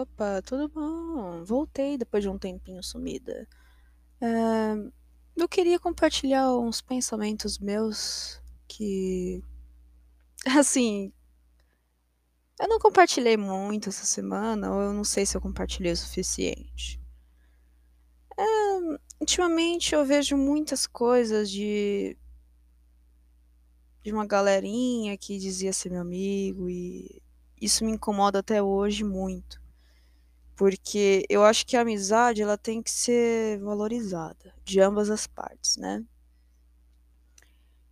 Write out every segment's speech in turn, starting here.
Opa, tudo bom? Voltei depois de um tempinho sumida. É, eu queria compartilhar uns pensamentos meus que. Assim. Eu não compartilhei muito essa semana, ou eu não sei se eu compartilhei o suficiente. É, ultimamente eu vejo muitas coisas de. de uma galerinha que dizia ser meu amigo e isso me incomoda até hoje muito. Porque eu acho que a amizade ela tem que ser valorizada de ambas as partes, né?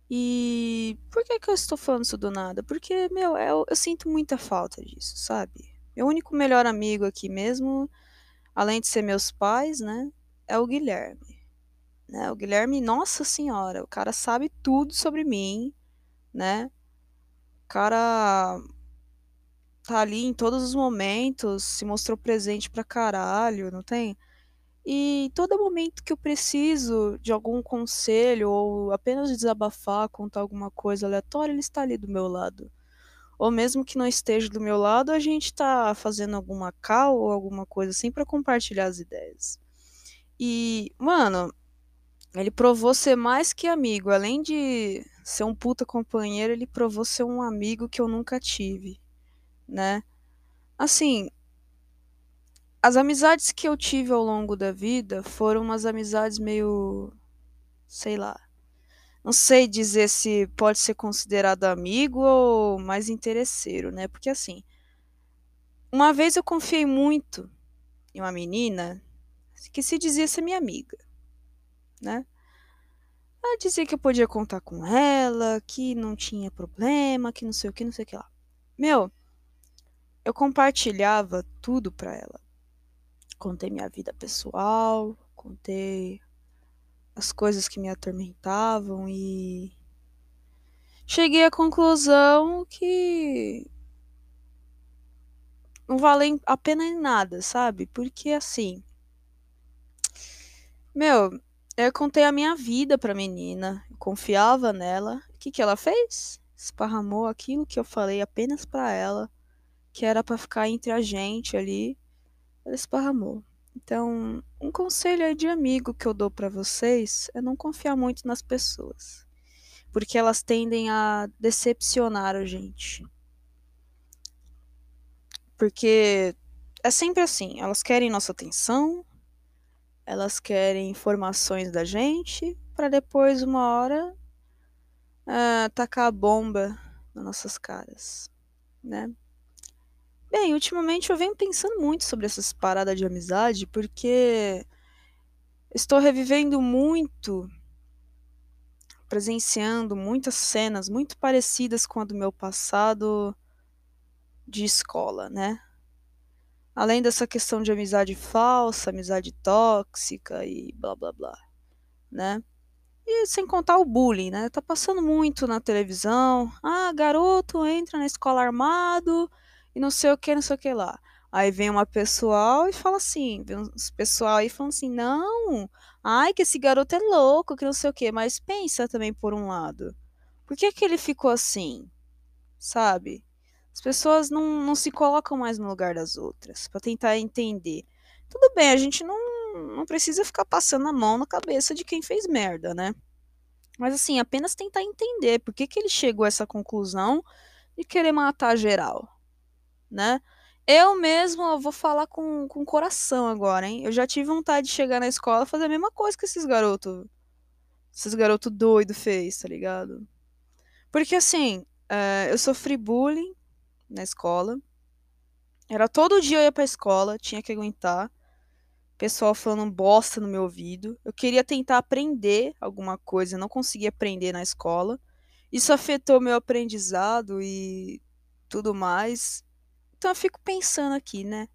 E por que, que eu estou falando isso do nada? Porque, meu, eu, eu sinto muita falta disso, sabe? Meu único melhor amigo aqui mesmo, além de ser meus pais, né? É o Guilherme. Né? O Guilherme, nossa senhora, o cara sabe tudo sobre mim, né? O cara tá ali em todos os momentos, se mostrou presente pra caralho, não tem? E todo momento que eu preciso de algum conselho ou apenas desabafar, contar alguma coisa aleatória, ele está ali do meu lado. Ou mesmo que não esteja do meu lado, a gente tá fazendo alguma call ou alguma coisa assim para compartilhar as ideias. E, mano, ele provou ser mais que amigo. Além de ser um puta companheiro, ele provou ser um amigo que eu nunca tive né? Assim, as amizades que eu tive ao longo da vida foram umas amizades meio. sei lá. Não sei dizer se pode ser considerado amigo ou mais interesseiro, né? Porque assim. Uma vez eu confiei muito em uma menina que se dizia ser minha amiga, né? Ela dizia que eu podia contar com ela, que não tinha problema, que não sei o que, não sei o que lá. Meu, eu compartilhava tudo para ela. Contei minha vida pessoal, contei as coisas que me atormentavam e cheguei à conclusão que não vale a pena em nada, sabe? Porque assim, meu, eu contei a minha vida pra menina, confiava nela. O que que ela fez? Esparramou aquilo que eu falei apenas para ela que era para ficar entre a gente ali, ela esparramou. Então, um conselho aí de amigo que eu dou para vocês é não confiar muito nas pessoas, porque elas tendem a decepcionar a gente. Porque é sempre assim, elas querem nossa atenção, elas querem informações da gente, para depois, uma hora, uh, tacar a bomba nas nossas caras, né? Bem, ultimamente eu venho pensando muito sobre essas paradas de amizade, porque estou revivendo muito, presenciando muitas cenas muito parecidas com a do meu passado de escola, né? Além dessa questão de amizade falsa, amizade tóxica e blá blá blá, né? E sem contar o bullying, né? Tá passando muito na televisão. Ah, garoto entra na escola armado e não sei o que, não sei o que lá. Aí vem uma pessoal e fala assim, vem uns pessoal aí falando assim, não, ai, que esse garoto é louco, que não sei o que, mas pensa também por um lado. Por que que ele ficou assim? Sabe? As pessoas não, não se colocam mais no lugar das outras, para tentar entender. Tudo bem, a gente não, não precisa ficar passando a mão na cabeça de quem fez merda, né? Mas assim, apenas tentar entender por que, que ele chegou a essa conclusão de querer matar geral né? Eu mesmo eu vou falar com, com coração agora, hein? Eu já tive vontade de chegar na escola e fazer a mesma coisa que esses garotos. Esses garotos doidos fez, tá ligado? Porque assim, é, eu sofri bullying na escola. Era todo dia eu ia pra escola, tinha que aguentar. Pessoal falando bosta no meu ouvido. Eu queria tentar aprender alguma coisa, não conseguia aprender na escola. Isso afetou meu aprendizado e tudo mais. Então eu fico pensando aqui, né?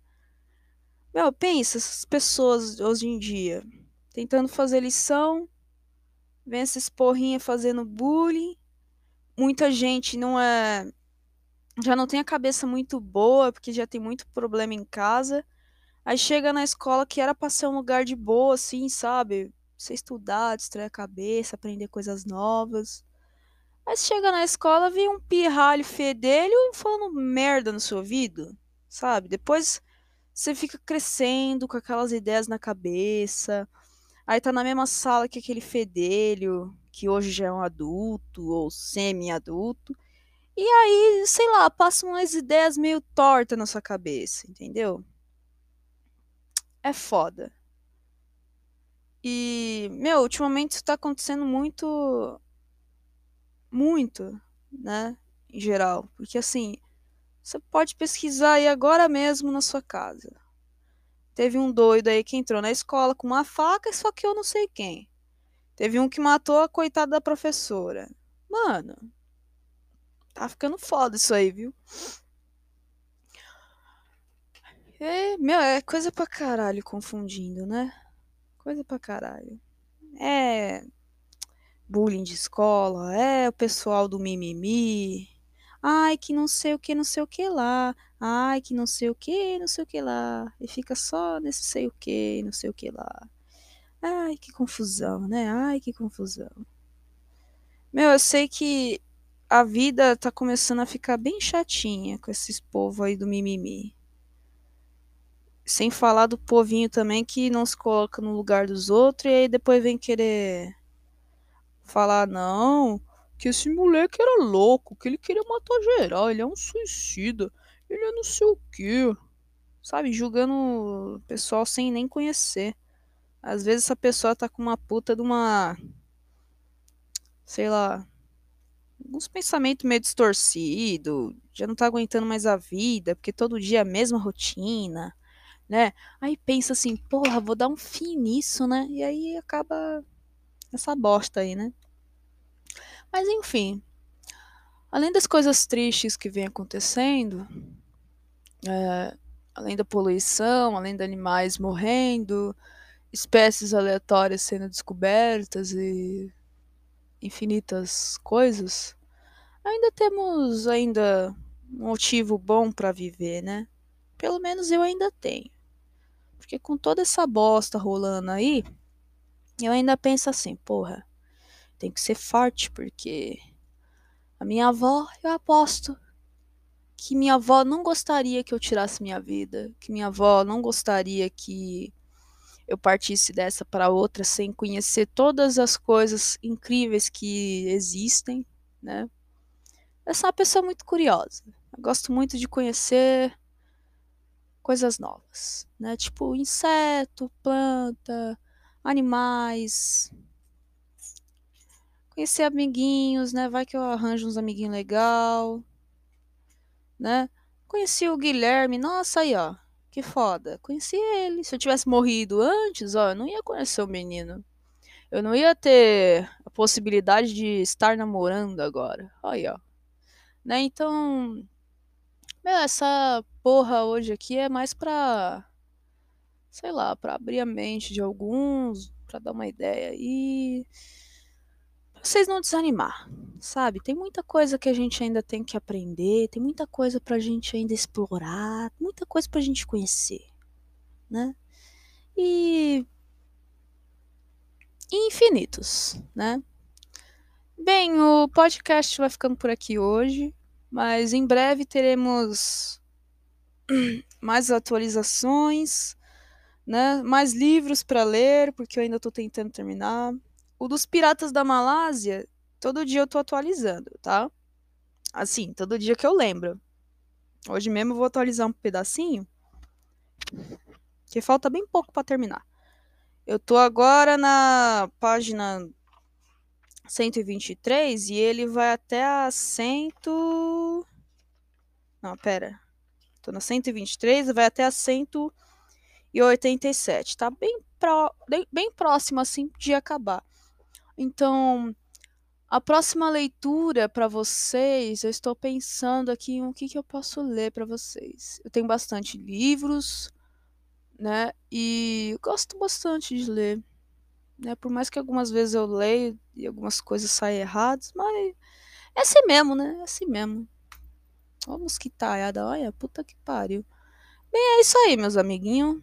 Meu, pensa, essas pessoas hoje em dia tentando fazer lição, vem essas porrinhas fazendo bullying. Muita gente não é. Já não tem a cabeça muito boa, porque já tem muito problema em casa. Aí chega na escola que era pra ser um lugar de boa, assim, sabe? Você estudar, distrair a cabeça, aprender coisas novas. Aí você chega na escola, vem um pirralho fedelho falando merda no seu ouvido, sabe? Depois você fica crescendo com aquelas ideias na cabeça. Aí tá na mesma sala que aquele fedelho, que hoje já é um adulto ou semi-adulto. E aí, sei lá, passam umas ideias meio tortas na sua cabeça, entendeu? É foda. E, meu, ultimamente isso tá acontecendo muito. Muito, né? Em geral. Porque assim, você pode pesquisar aí agora mesmo na sua casa. Teve um doido aí que entrou na escola com uma faca, só que eu não sei quem. Teve um que matou a coitada da professora. Mano, tá ficando foda isso aí, viu? É, meu, é coisa pra caralho confundindo, né? Coisa pra caralho. É bullying de escola, é o pessoal do mimimi. Ai, que não sei o que, não sei o que lá. Ai, que não sei o que, não sei o que lá. E fica só nesse sei o que, não sei o que lá. Ai, que confusão, né? Ai, que confusão. Meu, eu sei que a vida tá começando a ficar bem chatinha com esses povos aí do mimimi. Sem falar do povinho também que não se coloca no lugar dos outros e aí depois vem querer falar, não, que esse moleque era louco, que ele queria matar geral, ele é um suicida, ele é não sei o quê. Sabe, julgando o pessoal sem nem conhecer. Às vezes essa pessoa tá com uma puta de uma. Sei lá. Alguns pensamentos meio distorcidos, já não tá aguentando mais a vida, porque todo dia é a mesma rotina né? Aí pensa assim, porra, vou dar um fim nisso, né? E aí acaba essa bosta aí, né? Mas enfim, além das coisas tristes que vem acontecendo, é, além da poluição, além de animais morrendo, espécies aleatórias sendo descobertas e infinitas coisas, ainda temos ainda um motivo bom para viver, né? Pelo menos eu ainda tenho. Porque com toda essa bosta rolando aí, eu ainda penso assim, porra, tem que ser forte, porque a minha avó, eu aposto que minha avó não gostaria que eu tirasse minha vida, que minha avó não gostaria que eu partisse dessa para outra sem conhecer todas as coisas incríveis que existem, né? Eu sou uma pessoa muito curiosa. Eu gosto muito de conhecer coisas novas, né? Tipo inseto, planta, animais. Conhecer amiguinhos, né? Vai que eu arranjo uns amiguinhos legal, né? Conheci o Guilherme, nossa aí, ó. Que foda. Conheci ele. Se eu tivesse morrido antes, ó, eu não ia conhecer o menino. Eu não ia ter a possibilidade de estar namorando agora. Aí, ó. Né? Então, meu, essa porra hoje aqui é mais pra. Sei lá, pra abrir a mente de alguns, pra dar uma ideia aí. Pra vocês não desanimar, sabe? Tem muita coisa que a gente ainda tem que aprender, tem muita coisa pra gente ainda explorar, muita coisa pra gente conhecer, né? E. Infinitos, né? Bem, o podcast vai ficando por aqui hoje. Mas em breve teremos mais atualizações, né? mais livros para ler, porque eu ainda estou tentando terminar. O dos Piratas da Malásia, todo dia eu estou atualizando, tá? Assim, todo dia que eu lembro. Hoje mesmo eu vou atualizar um pedacinho, que falta bem pouco para terminar. Eu tô agora na página 123 e ele vai até a 100. Não, pera. Tô na 123 e vai até a 187. Tá bem, pro... bem próximo assim de acabar. Então, a próxima leitura para vocês, eu estou pensando aqui em o que, que eu posso ler para vocês. Eu tenho bastante livros, né? E gosto bastante de ler. Né? Por mais que algumas vezes eu leio e algumas coisas saem erradas, mas é assim mesmo, né? É assim mesmo. Ó, mosquitaiada, olha, puta que pariu. Bem, é isso aí, meus amiguinhos.